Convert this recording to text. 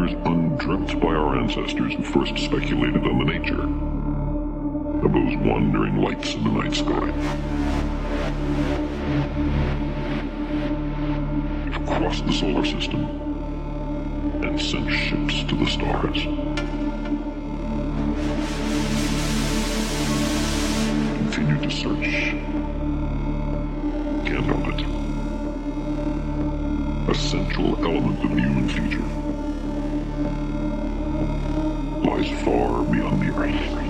Wonders undreamt by our ancestors who first speculated on the nature of those wandering lights in the night sky. We've crossed the solar system and sent ships to the stars. Continue to search. Can't help it. A central element of the human future far beyond the earth.